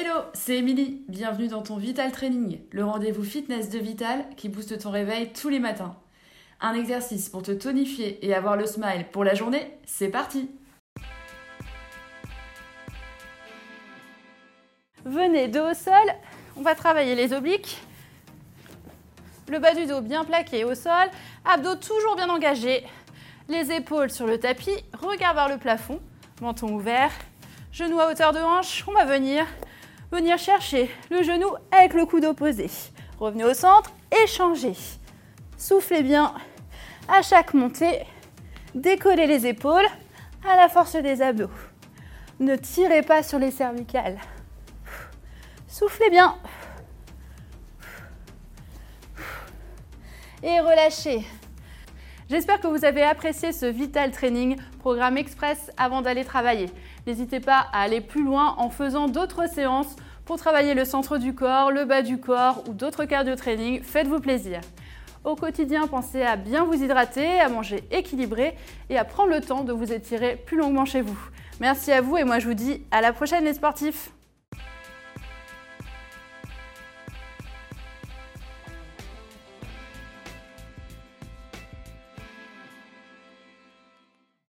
Hello, c'est Émilie. Bienvenue dans ton Vital Training, le rendez-vous fitness de Vital qui booste ton réveil tous les matins. Un exercice pour te tonifier et avoir le smile pour la journée, c'est parti Venez dos au sol, on va travailler les obliques. Le bas du dos bien plaqué au sol, abdos toujours bien engagés, les épaules sur le tapis, regard vers le plafond, menton ouvert, genou à hauteur de hanche, on va venir venir chercher le genou avec le coude opposé. Revenez au centre, échangez. Soufflez bien à chaque montée. Décollez les épaules à la force des abdos. Ne tirez pas sur les cervicales. Soufflez bien. Et relâchez. J'espère que vous avez apprécié ce Vital Training, programme express avant d'aller travailler. N'hésitez pas à aller plus loin en faisant d'autres séances pour travailler le centre du corps, le bas du corps ou d'autres cardio training. Faites-vous plaisir. Au quotidien, pensez à bien vous hydrater, à manger équilibré et à prendre le temps de vous étirer plus longuement chez vous. Merci à vous et moi je vous dis à la prochaine les sportifs